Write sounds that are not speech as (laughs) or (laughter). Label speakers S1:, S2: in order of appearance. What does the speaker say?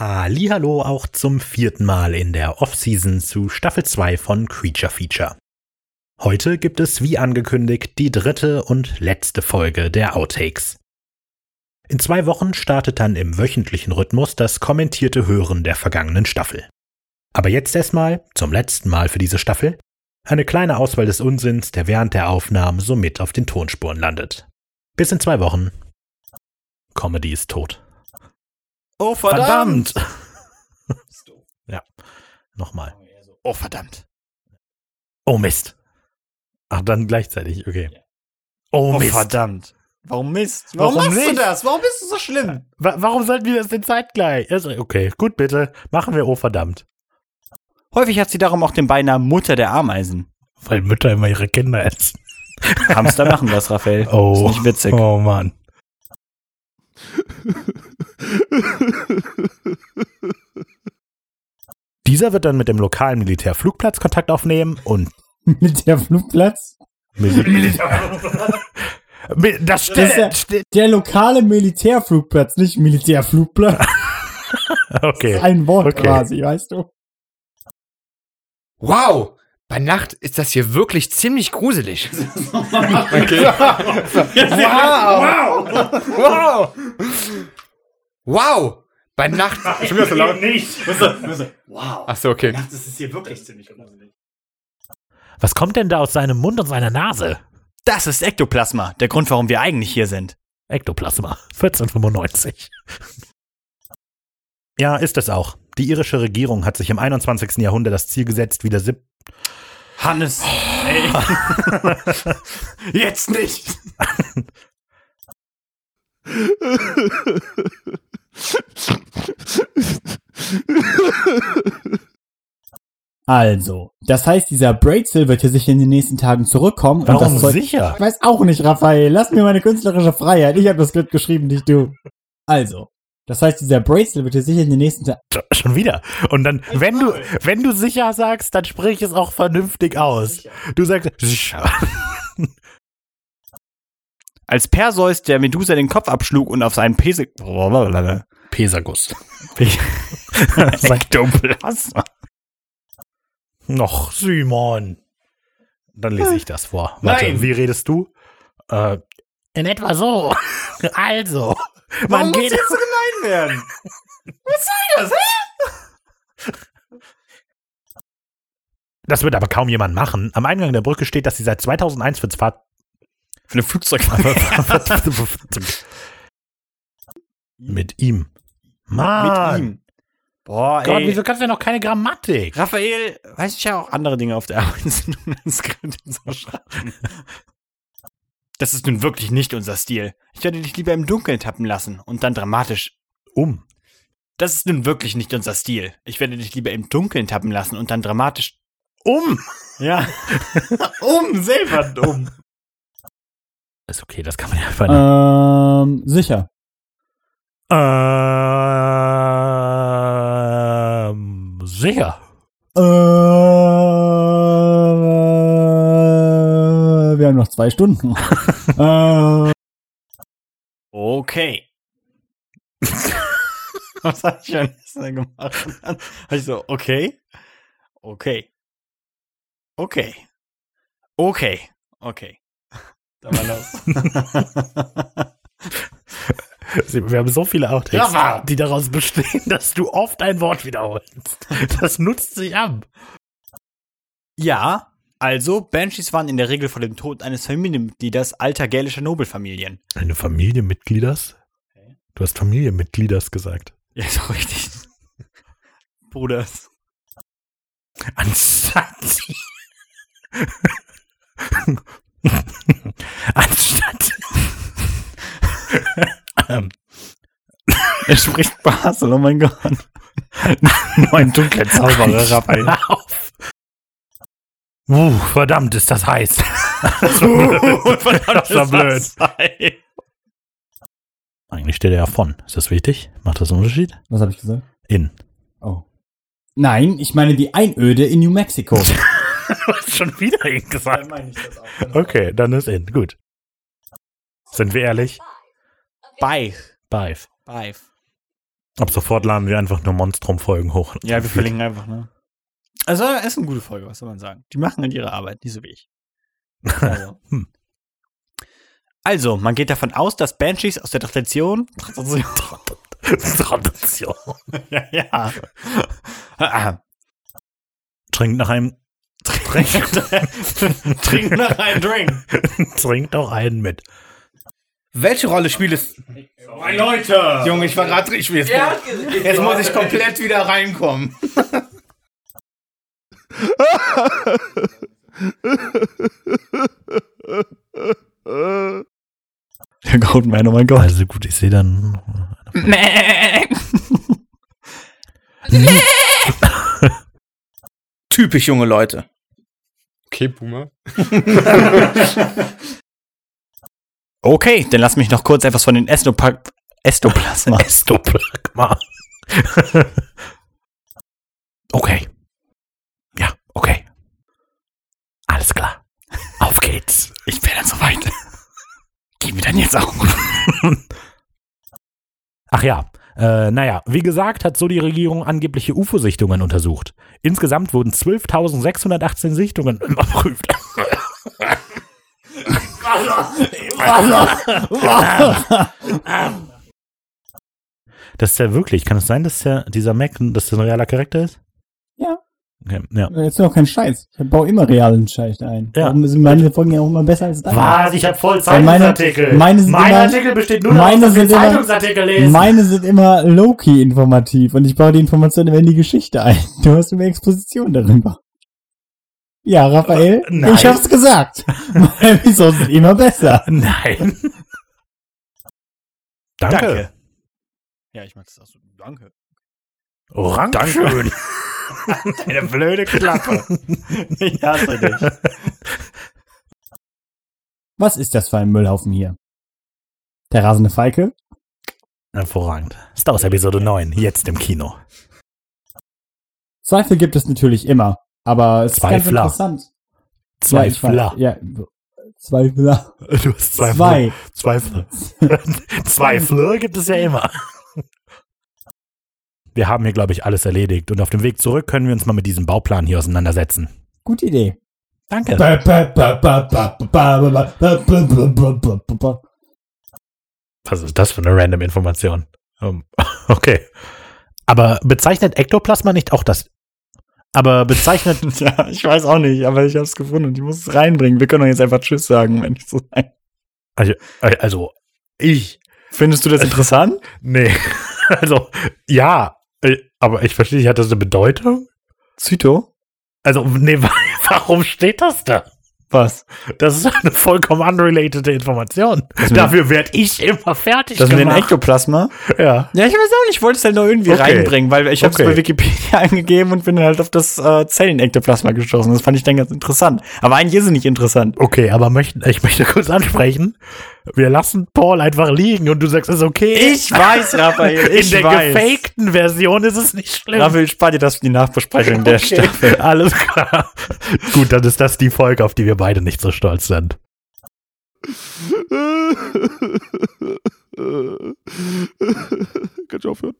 S1: Hallo auch zum vierten Mal in der Off-Season zu Staffel 2 von Creature Feature. Heute gibt es wie angekündigt die dritte und letzte Folge der Outtakes. In zwei Wochen startet dann im wöchentlichen Rhythmus das kommentierte Hören der vergangenen Staffel. Aber jetzt erstmal, zum letzten Mal für diese Staffel, eine kleine Auswahl des Unsinns, der während der Aufnahmen somit auf den Tonspuren landet. Bis in zwei Wochen. Comedy ist tot.
S2: Oh, verdammt!
S1: ja, nochmal.
S2: Oh, verdammt.
S1: Oh Mist. Ach, dann gleichzeitig, okay. Oh,
S2: Oh,
S1: Mist.
S2: verdammt. Warum Mist? Warum,
S1: Warum
S2: machst du
S1: nicht?
S2: das? Warum bist du so schlimm?
S1: Wa warum sollten wir das denn zeitgleich? Okay, gut, bitte. Machen wir oh verdammt.
S2: Häufig hat sie darum auch den Beinamen Mutter der Ameisen.
S1: Weil Mütter immer ihre Kinder essen.
S2: Hamster machen das, Raphael.
S1: Oh.
S2: Ist nicht witzig.
S1: Oh Mann. Dieser wird dann mit dem lokalen Militärflugplatz Kontakt aufnehmen und (laughs)
S3: Militärflugplatz?
S1: Mil- das
S3: Das ist ja
S1: steht.
S3: der lokale Militärflugplatz, nicht Militärflugplatz. (laughs)
S1: Okay.
S3: Ein Wort
S1: Okay.
S3: quasi, weißt du?
S4: Wow! Bei Nacht ist das hier wirklich ziemlich gruselig. (laughs) okay. wow! Wow! Wow! Bei Nacht. (laughs) Schon wieder so laut?
S1: Nicht.
S3: Wow.
S4: Achso, okay.
S3: Das ist hier wirklich ziemlich gruselig.
S1: Was kommt denn da aus seinem Mund und seiner Nase?
S2: Das ist Ektoplasma, der Grund, warum wir eigentlich hier sind.
S1: Ektoplasma. 1495. Ja, ist es auch. Die irische Regierung hat sich im 21. Jahrhundert das Ziel gesetzt, wieder sieb
S2: Hannes. Ey. (laughs) Jetzt nicht. (laughs)
S3: Also, das heißt, dieser Braidsil wird hier sicher in den nächsten Tagen zurückkommen. und
S1: Warum
S3: das Zeug-
S1: sicher?
S3: Ich weiß auch nicht, Raphael. Lass mir meine künstlerische Freiheit. Ich habe das Skript geschrieben, nicht du. Also, das heißt, dieser Braidsil wird hier sicher in den nächsten Tagen.
S1: Schon wieder. Und dann, wenn du, wenn du sicher sagst, dann sprich es auch vernünftig aus. Du sagst sicher.
S2: Als Perseus der Medusa den Kopf abschlug und auf seinen Pese...
S1: Pesagus. (laughs)
S2: Ektoplasma.
S1: Noch, Simon. Dann lese ich das vor. Warte,
S2: Nein.
S1: wie redest du? Äh, in etwa so. (laughs) Also, man geht.
S2: jetzt so gemein werden? Was soll das, hä?
S1: Das wird aber kaum jemand machen. Am Eingang der Brücke steht, dass sie seit 2001 für Fahrt.
S2: Für eine Flugzeug. (laughs)
S1: Mit ihm. Mann.
S2: Mit ihm. Boah,
S1: Gott,
S2: ey.
S1: wieso kannst du denn noch keine Grammatik?
S2: Raphael, weiß ich ja auch andere Dinge auf der Arbeit (laughs) sind, um Skript zu schreiben. Das ist nun wirklich nicht unser Stil. Ich werde dich lieber im Dunkeln tappen lassen und dann dramatisch.
S1: Um.
S2: Das ist nun wirklich nicht unser Stil. Ich werde dich lieber im Dunkeln tappen lassen und dann dramatisch.
S1: Um. (laughs)
S2: Ja. um, selber um.
S1: Ist okay, das kann man ja einfach nicht.
S3: Ähm, sicher.
S1: Ähm, sicher.
S3: Äh, wir haben noch zwei Stunden. (laughs) äh,
S2: Okay. (laughs) Was habe ich am nächsten gemacht? Und dann hab ich so, okay. Okay. Okay. Okay. Okay. (laughs) Da war los.
S1: Wir haben so viele Outtakes,
S2: Ja,
S1: die daraus bestehen, dass du oft ein Wort wiederholst. Das nutzt sich ab.
S2: ja, also, Banshees waren in der Regel vor dem Tod eines Familienmitglieders alter gälischer Nobelfamilien.
S1: Eine Familienmitglieders? Du hast Familienmitglieders gesagt.
S2: Ja, ist auch richtig. Bruders.
S1: Anstatt (laughs) sie. Anstatt. ähm,
S2: Er spricht Basel, oh mein Gott. (laughs) Nur ein dunkler Zauberer, Raphael.
S1: hör auf. Uh, verdammt, ist das heiß. (laughs)
S2: das
S1: war blöd.
S2: blöd.
S1: Eigentlich steht er ja von. Ist das wichtig? Macht das einen Unterschied?
S3: was habe ich gesagt?
S1: In.
S3: Oh. Nein, ich meine die Einöde in New Mexico. (laughs)
S1: Du hast schon wieder in gesagt.
S3: meine ich das auch.
S1: Okay, dann ist in. Gut. Sind wir ehrlich?
S2: Beif.
S1: Beif.
S2: Beif.
S1: Ab sofort laden wir einfach nur Monstrum-Folgen hoch.
S2: Ja, wir verlinken einfach, ne? Also, ist eine gute Folge, was soll man sagen. Die machen halt ihre Arbeit, nicht so wie ich. Also. (laughs)
S1: Hm.
S2: also, man geht davon aus, dass Banshees aus der Tradition.
S1: Tradition. (laughs)
S2: ja, ja. Ah, (laughs)
S1: Trinkt nach einem.
S2: Trink, trink noch einen Drink.
S1: Trinkt auch einen mit.
S4: Welche Rolle spielt es?
S2: Meine Leute!
S4: Junge, ich war gerade richtig. Jetzt, jetzt muss ich komplett wieder reinkommen.
S2: Der Goldman, oh mein Gott.
S1: Also gut, ich sehe dann.
S4: Typisch junge Leute.
S5: Okay, Boomer. (laughs) (laughs)
S2: Okay, dann lass mich noch kurz etwas von den Estopa Estoplasma. (laughs)
S1: Estoplagma. (laughs) okay. Ja, okay. Alles klar. Auf geht's.
S2: Ich bin dann soweit. Gehen wir dann jetzt auch. (laughs)
S1: Ach ja, äh, naja, wie gesagt, hat so die Regierung angebliche UFO-Sichtungen untersucht. Insgesamt wurden 12.618 Sichtungen überprüft. Das ist ja wirklich, kann es sein, dass der, dieser Mac, dass das ein realer Charakter ist?
S3: Ja.
S1: Okay, ja.
S3: Jetzt noch kein Scheiß. Ich baue immer realen Scheiß ein.
S1: Ja.
S3: Warum sind meine Folgen ja auch immer besser als deine?
S1: Was? Ich habe voll
S3: meine-
S1: Zeitungsartikel.
S3: meine sind
S1: mein
S3: immer-
S1: Artikel besteht nur
S3: meine
S1: wir
S3: sind immer-
S1: Zeitungsartikel lesen.
S3: Meine sind immer low-key informativ und ich baue die Informationen immer in die Geschichte ein. (laughs) Du hast immer Exposition darüber. Ja, Raphael,
S1: Äh, nein.
S3: ich hab's gesagt. (laughs) Meine Episoden sind immer besser.
S1: Nein. Danke.
S2: Danke. Ja, ich mag das auch so. Danke.
S1: Orange.
S2: Danke. (laughs) Deine blöde Klappe. (laughs) ich hasse dich.
S3: Was ist das für ein Müllhaufen hier? Der rasende Falke?
S1: Hervorragend. Star Wars Episode 9, jetzt im Kino.
S3: Zweifel gibt es natürlich immer, aber es Zweifler. ist ganz interessant.
S1: Zweifler.
S3: Ja, Zweifler.
S1: Du hast Zweifler.
S3: Zwei.
S1: Zweifler. Zweifler gibt es ja immer. Wir haben hier, glaube ich, alles erledigt. Und auf dem Weg zurück können wir uns mal mit diesem Bauplan hier auseinandersetzen.
S3: Gute Idee.
S1: Danke. Was ist das für eine random Information? Okay. Aber bezeichnet Ektoplasma nicht auch das aber bezeichnet. (laughs)
S2: Ja, ich weiß auch nicht, aber ich hab's gefunden und ich muss es reinbringen. Wir können doch jetzt einfach Tschüss sagen, wenn ich so sein.
S1: Also, also ich.
S2: Findest du das interessant?
S1: Nee. (laughs) Also, ja. äh, Aber ich verstehe nicht, hat das eine Bedeutung?
S2: Zyto?
S1: Also, nee, wa- (laughs) warum steht das da?
S2: Was?
S1: Das ist eine vollkommen unrelated Information. Dafür werde ich immer fertig
S2: Das mit dem
S1: gemacht.
S2: Ektoplasma?
S1: Ja.
S2: Ja, ich weiß auch nicht, ich wollte es halt noch irgendwie
S1: Okay.
S2: reinbringen, weil ich habe es
S1: Okay.
S2: bei Wikipedia (laughs) eingegeben und bin dann halt auf das äh, Zellenektoplasma gestoßen. Das fand ich dann ganz interessant. Aber eigentlich ist es nicht interessant.
S1: Okay, aber möchten, ich möchte kurz ansprechen. Wir lassen Paul einfach liegen und du sagst, es ist okay.
S2: Ich weiß, Raphael,
S1: In
S2: ich
S1: der
S2: weiß.
S1: gefakten Version ist es nicht schlimm.
S2: Raphael, spar dir das für die Nachbesprechung der
S1: Okay,
S2: Staffel. (laughs)
S1: Alles klar. Gut, dann ist das die Folge, auf die wir beide nicht so stolz sind.
S5: Kannst du aufhören?